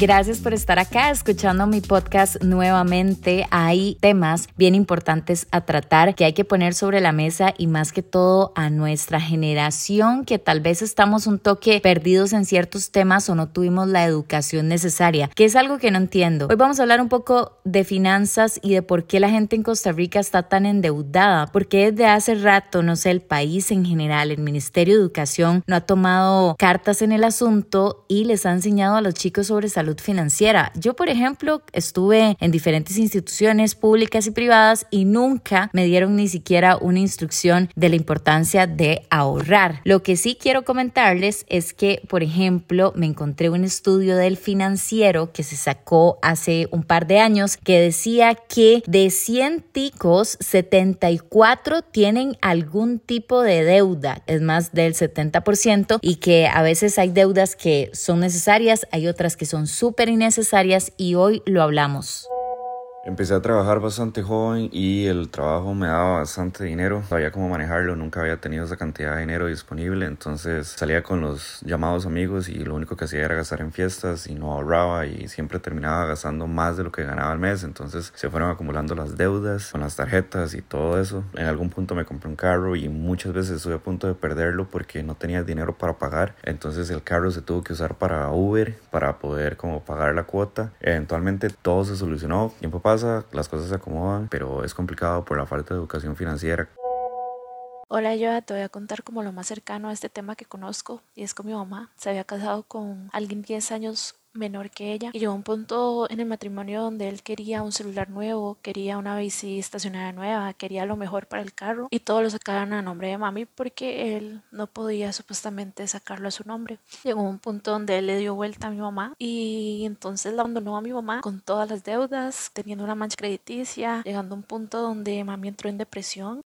Gracias por estar acá escuchando mi podcast nuevamente. Hay temas bien importantes a tratar que hay que poner sobre la mesa y más que todo a nuestra generación que tal vez estamos un toque perdidos en ciertos temas o no tuvimos la educación necesaria, que es algo que no entiendo. Hoy vamos a hablar un poco de finanzas y de por qué la gente en Costa Rica está tan endeudada, porque desde hace rato, no sé, el país en general, el Ministerio de Educación no ha tomado cartas en el asunto y les ha enseñado a los chicos sobre salud financiera. Yo, por ejemplo, estuve en diferentes instituciones públicas y privadas y nunca me dieron ni siquiera una instrucción de la importancia de ahorrar. Lo que sí quiero comentarles es que, por ejemplo, me encontré un estudio del financiero que se sacó hace un par de años que decía que de 100 ticos, 74 tienen algún tipo de deuda, es más del 70%, y que a veces hay deudas que son necesarias, hay otras que son súper innecesarias y hoy lo hablamos. Empecé a trabajar bastante joven y el trabajo me daba bastante dinero. Sabía cómo manejarlo, nunca había tenido esa cantidad de dinero disponible. Entonces salía con los llamados amigos y lo único que hacía era gastar en fiestas y no ahorraba y siempre terminaba gastando más de lo que ganaba al mes. Entonces se fueron acumulando las deudas con las tarjetas y todo eso. En algún punto me compré un carro y muchas veces estuve a punto de perderlo porque no tenía dinero para pagar. Entonces el carro se tuvo que usar para Uber para poder como pagar la cuota. Eventualmente todo se solucionó. Tiempo pasa, las cosas se acomodan, pero es complicado por la falta de educación financiera. Hola, yo te voy a contar como lo más cercano a este tema que conozco y es con mi mamá. Se había casado con alguien 10 años menor que ella. Y llegó un punto en el matrimonio donde él quería un celular nuevo, quería una bici estacionaria nueva, quería lo mejor para el carro. Y todo lo sacaban a nombre de mami porque él no podía supuestamente sacarlo a su nombre. Llegó un punto donde él le dio vuelta a mi mamá y entonces la abandonó a mi mamá con todas las deudas, teniendo una mancha crediticia, llegando a un punto donde mami entró en depresión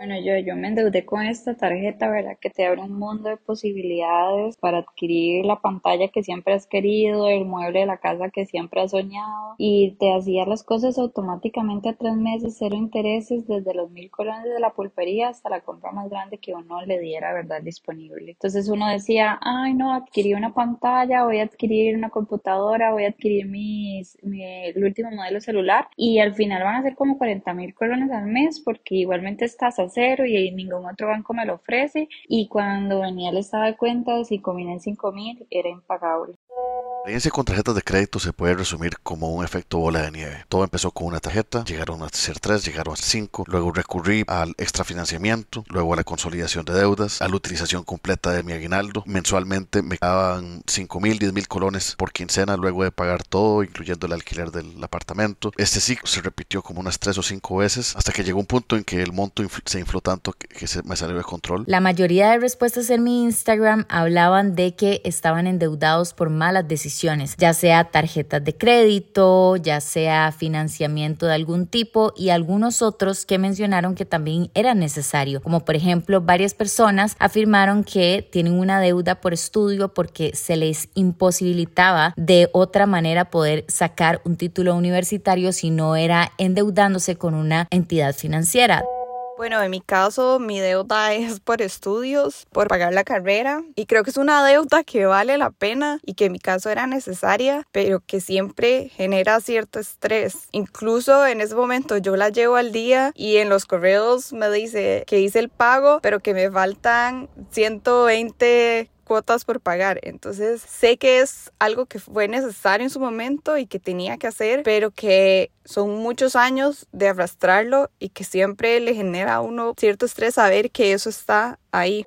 bueno, yo, yo me endeudé con esta tarjeta, ¿verdad? Que te abre un mundo de posibilidades para adquirir la pantalla que siempre has querido, el mueble de la casa que siempre has soñado y te hacía las cosas automáticamente a tres meses, cero intereses, desde los mil colones de la pulpería hasta la compra más grande que uno le diera, ¿verdad? Disponible. Entonces uno decía, ay, no, adquirí una pantalla, voy a adquirir una computadora, voy a adquirir mis, mi, último modelo celular y al final van a ser como 40 mil colones al mes porque igualmente estás cero y ningún otro banco me lo ofrece. Y cuando venía el estado de cuenta, si combiné en 5 mil, era impagable. Experiencia con tarjetas de crédito se puede resumir como un efecto bola de nieve. Todo empezó con una tarjeta, llegaron a ser tres, llegaron a ser cinco, luego recurrí al extrafinanciamiento, luego a la consolidación de deudas, a la utilización completa de mi aguinaldo. Mensualmente me daban 5 mil, 10 mil colones por quincena luego de pagar todo, incluyendo el alquiler del apartamento. Este ciclo se repitió como unas tres o cinco veces hasta que llegó un punto en que el monto se infló tanto que, se me salió de control. La mayoría de respuestas en mi Instagram hablaban de que estaban endeudados por malas decisiones ya sea tarjetas de crédito, ya sea financiamiento de algún tipo y algunos otros que mencionaron que también era necesario, como por ejemplo varias personas afirmaron que tienen una deuda por estudio porque se les imposibilitaba de otra manera poder sacar un título universitario si no era endeudándose con una entidad financiera. Bueno, en mi caso, mi deuda es por estudios, por pagar la carrera y creo que es una deuda que vale la pena y que en mi caso era necesaria, pero que siempre genera cierto estrés. Incluso en ese momento yo la llevo al día y en los correos me dice que hice el pago, pero que me faltan 120 cuotas por pagar. Entonces sé que es algo que fue necesario en su momento y que tenía que hacer, pero que son muchos años de arrastrarlo y que siempre le genera a uno cierto estrés saber que eso está ahí.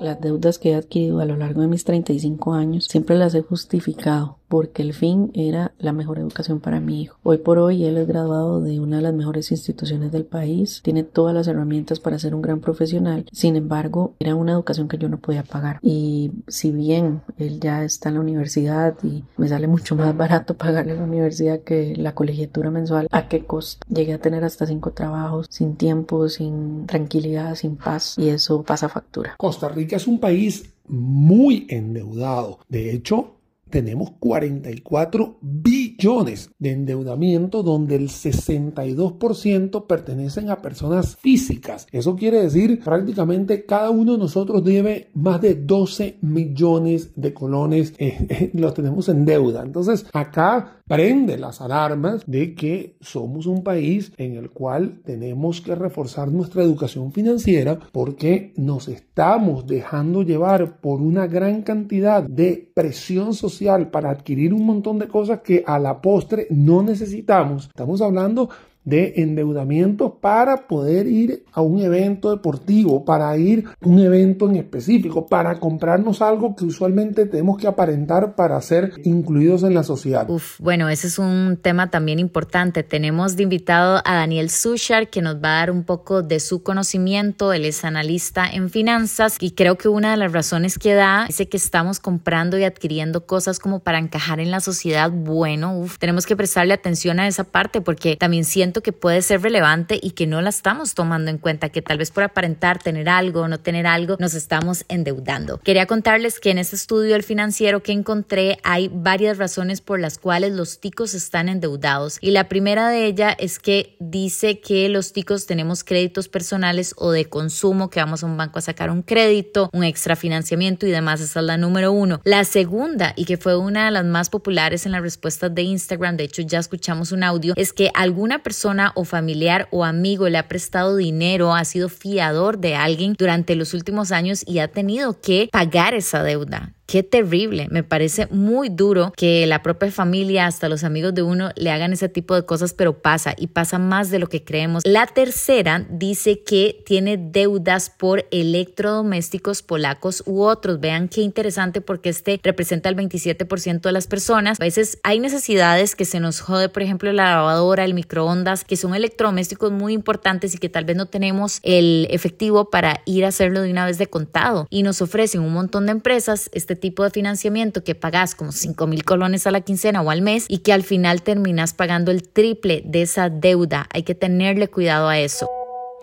Las deudas que he adquirido a lo largo de mis 35 años siempre las he justificado porque el fin era la mejor educación para mi hijo. Hoy por hoy él es graduado de una de las mejores instituciones del país, tiene todas las herramientas para ser un gran profesional, sin embargo era una educación que yo no podía pagar y si bien él ya está en la universidad y me sale mucho más barato pagarle la universidad que la colegiatura mensual, ¿a qué costo? Llegué a tener hasta cinco trabajos sin tiempo, sin tranquilidad, sin paz y eso pasa factura. Costa Rica es un país muy endeudado. De hecho, tenemos 44 billones de endeudamiento donde el 62% pertenecen a personas físicas. Eso quiere decir prácticamente cada uno de nosotros debe más de 12 millones de colones, eh, eh, los tenemos en deuda. Entonces acá prende las alarmas de que somos un país en el cual tenemos que reforzar nuestra educación financiera porque nos estamos dejando llevar por una gran cantidad de presión social para adquirir un montón de cosas que a la postre no necesitamos. Estamos hablando de endeudamiento para poder ir a un evento deportivo, para ir a un evento en específico, para comprarnos algo que usualmente tenemos que aparentar para ser incluidos en la sociedad. Uf, bueno, ese es un tema también importante. Tenemos de invitado a Daniel Sushar que nos va a dar un poco de su conocimiento. Él es analista en finanzas y creo que una de las razones que da es que estamos comprando y adquiriendo cosas como para encajar en la sociedad. Bueno, uf, tenemos que prestarle atención a esa parte porque también siento que puede ser relevante y que no la estamos tomando en cuenta, que tal vez por aparentar tener algo o no tener algo nos estamos endeudando. Quería contarles que en este estudio del financiero que encontré hay varias razones por las cuales los ticos están endeudados y la primera de ellas es que dice que los ticos tenemos créditos personales o de consumo, que vamos a un banco a sacar un crédito, un extra financiamiento y demás, esa es la número uno. La segunda y que fue una de las más populares en las respuestas de Instagram, de hecho ya escuchamos un audio, es que alguna persona o familiar o amigo le ha prestado dinero, ha sido fiador de alguien durante los últimos años y ha tenido que pagar esa deuda. Qué terrible, me parece muy duro que la propia familia, hasta los amigos de uno, le hagan ese tipo de cosas, pero pasa y pasa más de lo que creemos. La tercera dice que tiene deudas por electrodomésticos polacos u otros. Vean qué interesante porque este representa el 27% de las personas. A veces hay necesidades que se nos jode, por ejemplo, la lavadora, el microondas, que son electrodomésticos muy importantes y que tal vez no tenemos el efectivo para ir a hacerlo de una vez de contado. Y nos ofrecen un montón de empresas este tipo de financiamiento que pagas como 5 mil colones a la quincena o al mes y que al final terminas pagando el triple de esa deuda. Hay que tenerle cuidado a eso.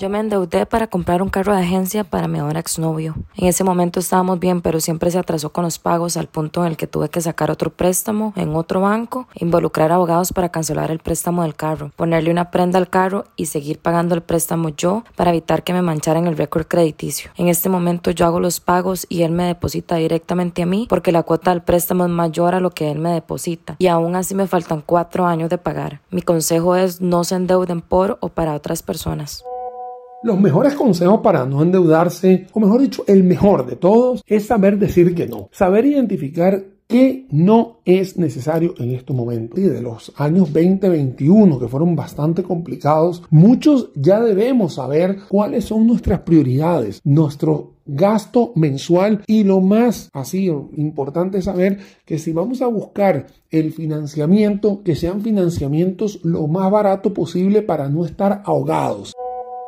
Yo me endeudé para comprar un carro de agencia para mi ahora exnovio. En ese momento estábamos bien, pero siempre se atrasó con los pagos al punto en el que tuve que sacar otro préstamo en otro banco, involucrar abogados para cancelar el préstamo del carro, ponerle una prenda al carro y seguir pagando el préstamo yo para evitar que me mancharan el récord crediticio. En este momento yo hago los pagos y él me deposita directamente a mí porque la cuota del préstamo es mayor a lo que él me deposita y aún así me faltan cuatro años de pagar. Mi consejo es no se endeuden por o para otras personas. Los mejores consejos para no endeudarse, o mejor dicho, el mejor de todos, es saber decir que no. Saber identificar qué no es necesario en este momento. Y de los años 2021, que fueron bastante complicados, muchos ya debemos saber cuáles son nuestras prioridades, nuestro gasto mensual y lo más así importante es saber que si vamos a buscar el financiamiento, que sean financiamientos lo más barato posible para no estar ahogados.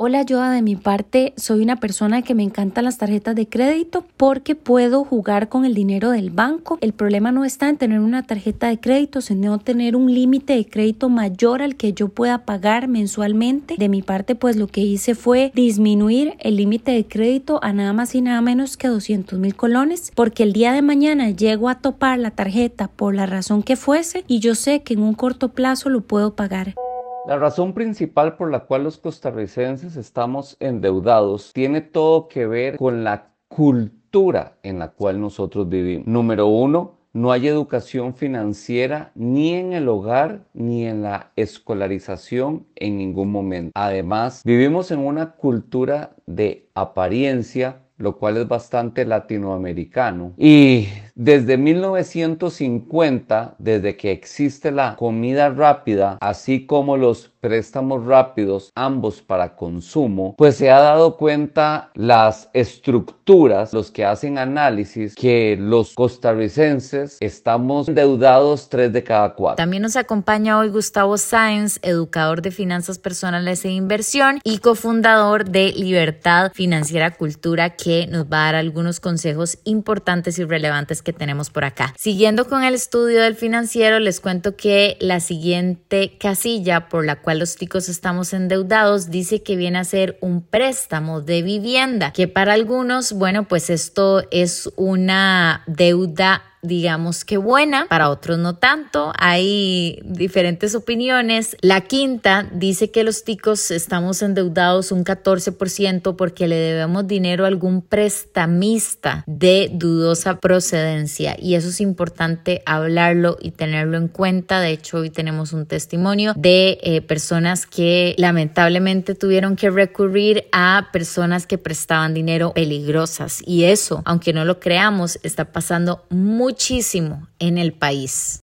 Hola, yo de mi parte soy una persona que me encantan las tarjetas de crédito porque puedo jugar con el dinero del banco. El problema no está en tener una tarjeta de crédito, sino tener un límite de crédito mayor al que yo pueda pagar mensualmente. De mi parte, pues lo que hice fue disminuir el límite de crédito a nada más y nada menos que 200 mil colones, porque el día de mañana llego a topar la tarjeta por la razón que fuese y yo sé que en un corto plazo lo puedo pagar. La razón principal por la cual los costarricenses estamos endeudados tiene todo que ver con la cultura en la cual nosotros vivimos. Número uno, no hay educación financiera ni en el hogar ni en la escolarización en ningún momento. Además, vivimos en una cultura de apariencia lo cual es bastante latinoamericano. Y desde 1950, desde que existe la comida rápida, así como los préstamos rápidos, ambos para consumo, pues se ha dado cuenta las estructuras, los que hacen análisis, que los costarricenses estamos endeudados tres de cada cuatro. También nos acompaña hoy Gustavo Sáenz, educador de finanzas personales e inversión y cofundador de Libertad Financiera Cultura, que nos va a dar algunos consejos importantes y relevantes que tenemos por acá. Siguiendo con el estudio del financiero, les cuento que la siguiente casilla por la cual los ticos estamos endeudados, dice que viene a ser un préstamo de vivienda, que para algunos, bueno, pues esto es una deuda digamos que buena, para otros no tanto. Hay diferentes opiniones. La quinta dice que los ticos estamos endeudados un 14% porque le debemos dinero a algún prestamista de dudosa procedencia y eso es importante hablarlo y tenerlo en cuenta. De hecho, hoy tenemos un testimonio de eh, personas que lamentablemente tuvieron que recurrir a personas que prestaban dinero peligrosas y eso, aunque no lo creamos, está pasando muchísimo en el país.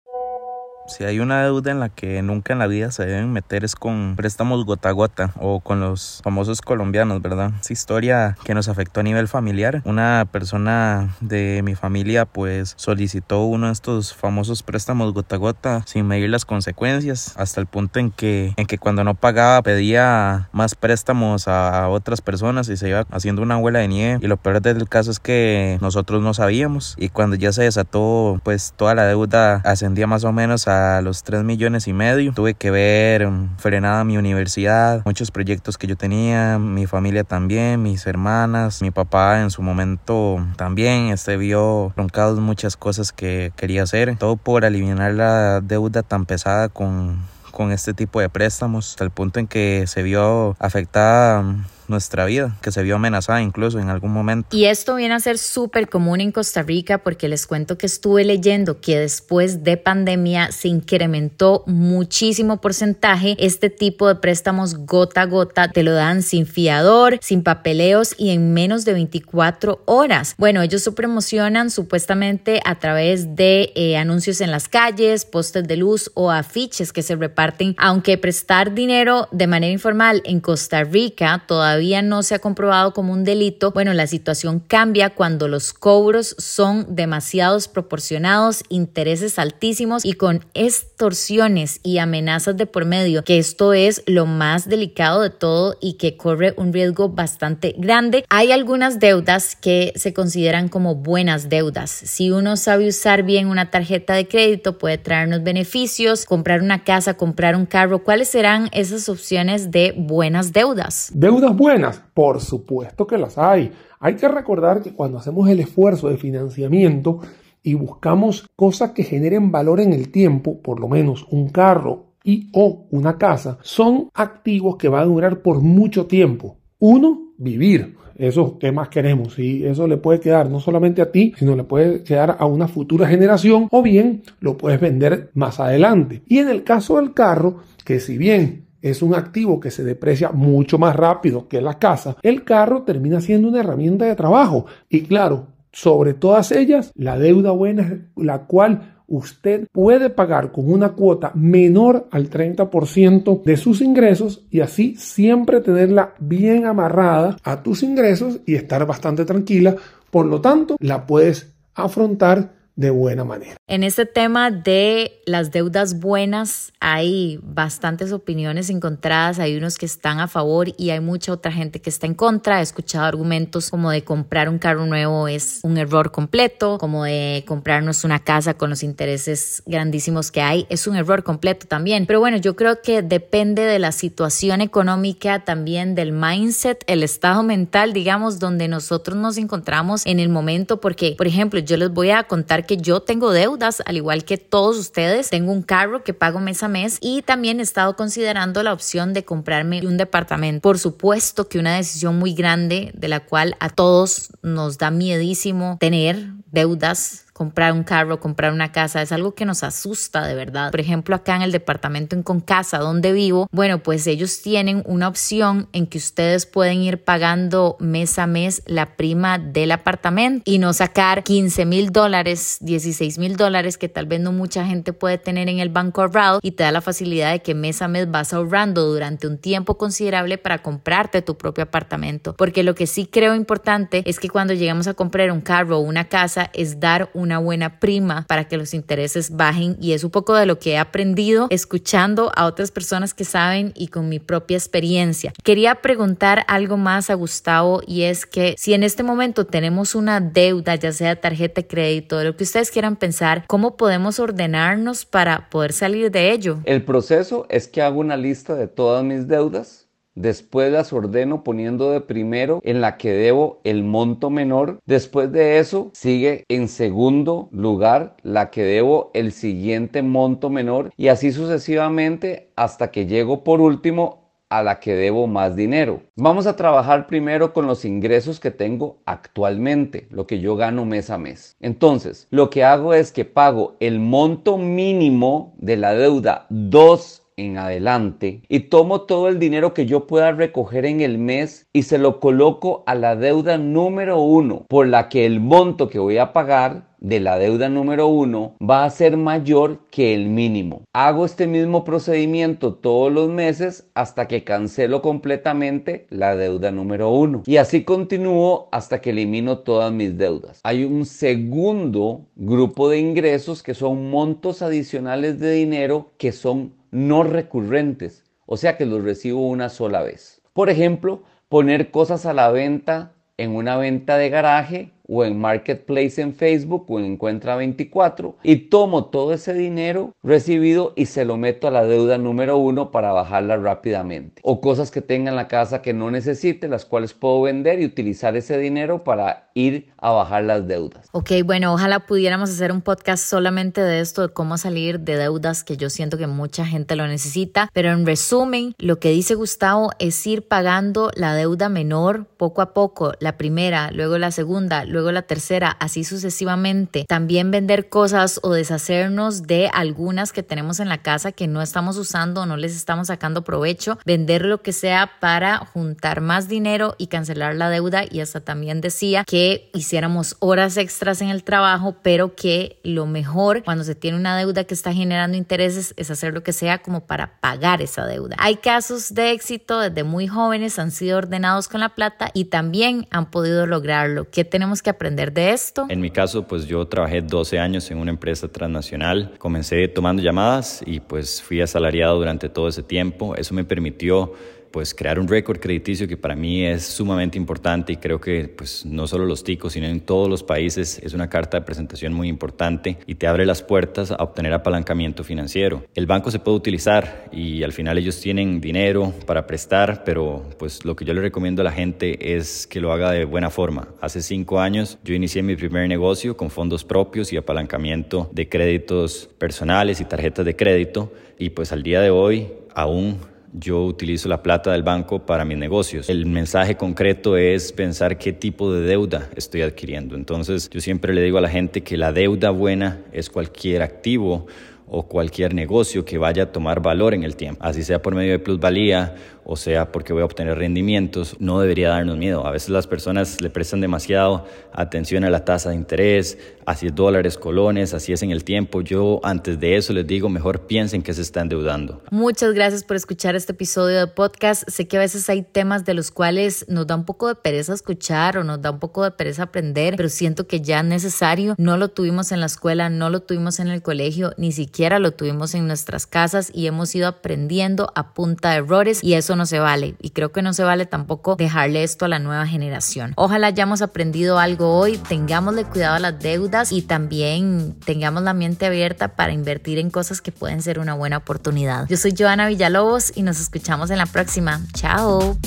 Si hay una deuda en la que nunca en la vida se deben meter es con préstamos gota a gota o con los famosos colombianos, ¿verdad? Esa historia que nos afectó a nivel familiar. Una persona de mi familia pues solicitó uno de estos famosos préstamos gota a gota sin medir las consecuencias hasta el punto en que, en que cuando no pagaba pedía más préstamos a otras personas y se iba haciendo una abuela de nieve. Y lo peor del caso es que nosotros no sabíamos y cuando ya se desató pues toda la deuda ascendía más o menos a los 3 millones y medio. Tuve que ver um, frenada mi universidad, muchos proyectos que yo tenía, mi familia también, mis hermanas, mi papá en su momento también este, vio roncados muchas cosas que quería hacer. Todo por eliminar la deuda tan pesada con, con este tipo de préstamos, hasta el punto en que se vio afectada um, nuestra vida, que se vio amenazada incluso en algún momento. Y esto viene a ser súper común en Costa Rica porque les cuento que estuve leyendo que después de pandemia se incrementó muchísimo porcentaje este tipo de préstamos gota a gota, te lo dan sin fiador, sin papeleos y en menos de 24 horas. Bueno, ellos se promocionan supuestamente a través de eh, anuncios en las calles, postes de luz o afiches que se reparten, aunque prestar dinero de manera informal en Costa Rica todavía no se ha comprobado como un delito, bueno, la situación cambia cuando los cobros son demasiados proporcionados, intereses altísimos y con extorsiones y amenazas de por medio, que esto es lo más delicado de todo y que corre un riesgo bastante grande. Hay algunas deudas que se consideran como buenas deudas. Si uno sabe usar bien una tarjeta de crédito, puede traernos beneficios, comprar una casa, comprar un carro. ¿Cuáles serán esas opciones de buenas deudas? Deudas buenas por supuesto que las hay. Hay que recordar que cuando hacemos el esfuerzo de financiamiento y buscamos cosas que generen valor en el tiempo, por lo menos un carro y o una casa, son activos que van a durar por mucho tiempo. Uno, vivir. Eso, ¿qué más queremos? Y eso le puede quedar no solamente a ti, sino le puede quedar a una futura generación o bien lo puedes vender más adelante. Y en el caso del carro, que si bien es un activo que se deprecia mucho más rápido que la casa, el carro termina siendo una herramienta de trabajo. Y claro, sobre todas ellas, la deuda buena es la cual usted puede pagar con una cuota menor al 30% de sus ingresos y así siempre tenerla bien amarrada a tus ingresos y estar bastante tranquila. Por lo tanto, la puedes afrontar de buena manera. En este tema de las deudas buenas hay bastantes opiniones encontradas, hay unos que están a favor y hay mucha otra gente que está en contra. He escuchado argumentos como de comprar un carro nuevo es un error completo, como de comprarnos una casa con los intereses grandísimos que hay, es un error completo también. Pero bueno, yo creo que depende de la situación económica, también del mindset, el estado mental, digamos, donde nosotros nos encontramos en el momento, porque, por ejemplo, yo les voy a contar que yo tengo deudas, al igual que todos ustedes. Tengo un carro que pago mes a mes y también he estado considerando la opción de comprarme un departamento. Por supuesto que una decisión muy grande de la cual a todos nos da miedísimo tener deudas comprar un carro, comprar una casa, es algo que nos asusta de verdad. Por ejemplo, acá en el departamento en Concasa, donde vivo, bueno, pues ellos tienen una opción en que ustedes pueden ir pagando mes a mes la prima del apartamento y no sacar 15 mil dólares, 16 mil dólares que tal vez no mucha gente puede tener en el banco ahorrado y te da la facilidad de que mes a mes vas ahorrando durante un tiempo considerable para comprarte tu propio apartamento. Porque lo que sí creo importante es que cuando llegamos a comprar un carro o una casa es dar una buena prima para que los intereses bajen y es un poco de lo que he aprendido escuchando a otras personas que saben y con mi propia experiencia. Quería preguntar algo más a Gustavo y es que si en este momento tenemos una deuda, ya sea tarjeta de crédito, lo que ustedes quieran pensar, ¿cómo podemos ordenarnos para poder salir de ello? El proceso es que hago una lista de todas mis deudas Después las ordeno poniendo de primero en la que debo el monto menor. Después de eso sigue en segundo lugar la que debo el siguiente monto menor y así sucesivamente hasta que llego por último a la que debo más dinero. Vamos a trabajar primero con los ingresos que tengo actualmente, lo que yo gano mes a mes. Entonces, lo que hago es que pago el monto mínimo de la deuda 2 en adelante y tomo todo el dinero que yo pueda recoger en el mes y se lo coloco a la deuda número uno, por la que el monto que voy a pagar de la deuda número uno va a ser mayor que el mínimo. Hago este mismo procedimiento todos los meses hasta que cancelo completamente la deuda número uno. Y así continúo hasta que elimino todas mis deudas. Hay un segundo grupo de ingresos que son montos adicionales de dinero que son no recurrentes, o sea que los recibo una sola vez. Por ejemplo, poner cosas a la venta en una venta de garaje o en Marketplace en Facebook o en Encuentra 24 y tomo todo ese dinero recibido y se lo meto a la deuda número uno para bajarla rápidamente. O cosas que tenga en la casa que no necesite, las cuales puedo vender y utilizar ese dinero para ir a bajar las deudas. Ok, bueno, ojalá pudiéramos hacer un podcast solamente de esto, de cómo salir de deudas, que yo siento que mucha gente lo necesita. Pero en resumen, lo que dice Gustavo es ir pagando la deuda menor poco a poco, la primera, luego la segunda, luego luego la tercera, así sucesivamente. También vender cosas o deshacernos de algunas que tenemos en la casa que no estamos usando o no les estamos sacando provecho. Vender lo que sea para juntar más dinero y cancelar la deuda. Y hasta también decía que hiciéramos horas extras en el trabajo, pero que lo mejor cuando se tiene una deuda que está generando intereses es hacer lo que sea como para pagar esa deuda. Hay casos de éxito desde muy jóvenes, han sido ordenados con la plata y también han podido lograrlo. ¿Qué tenemos que aprender de esto? En mi caso, pues yo trabajé 12 años en una empresa transnacional. Comencé tomando llamadas y pues fui asalariado durante todo ese tiempo. Eso me permitió pues crear un récord crediticio que para mí es sumamente importante y creo que pues no solo los ticos sino en todos los países es una carta de presentación muy importante y te abre las puertas a obtener apalancamiento financiero. El banco se puede utilizar y al final ellos tienen dinero para prestar, pero pues lo que yo le recomiendo a la gente es que lo haga de buena forma. Hace cinco años yo inicié mi primer negocio con fondos propios y apalancamiento de créditos personales y tarjetas de crédito y pues al día de hoy aún yo utilizo la plata del banco para mis negocios. El mensaje concreto es pensar qué tipo de deuda estoy adquiriendo. Entonces yo siempre le digo a la gente que la deuda buena es cualquier activo o cualquier negocio que vaya a tomar valor en el tiempo, así sea por medio de plusvalía o sea porque voy a obtener rendimientos, no debería darnos miedo. A veces las personas le prestan demasiado atención a la tasa de interés, así es dólares, colones, así es en el tiempo. Yo antes de eso les digo, mejor piensen que se están endeudando. Muchas gracias por escuchar este episodio de podcast. Sé que a veces hay temas de los cuales nos da un poco de pereza escuchar o nos da un poco de pereza aprender, pero siento que ya es necesario. No lo tuvimos en la escuela, no lo tuvimos en el colegio, ni siquiera lo tuvimos en nuestras casas y hemos ido aprendiendo a punta de errores y no se vale y creo que no se vale tampoco dejarle esto a la nueva generación. Ojalá hayamos aprendido algo hoy, tengámosle cuidado a las deudas y también tengamos la mente abierta para invertir en cosas que pueden ser una buena oportunidad. Yo soy Joana Villalobos y nos escuchamos en la próxima. Chao.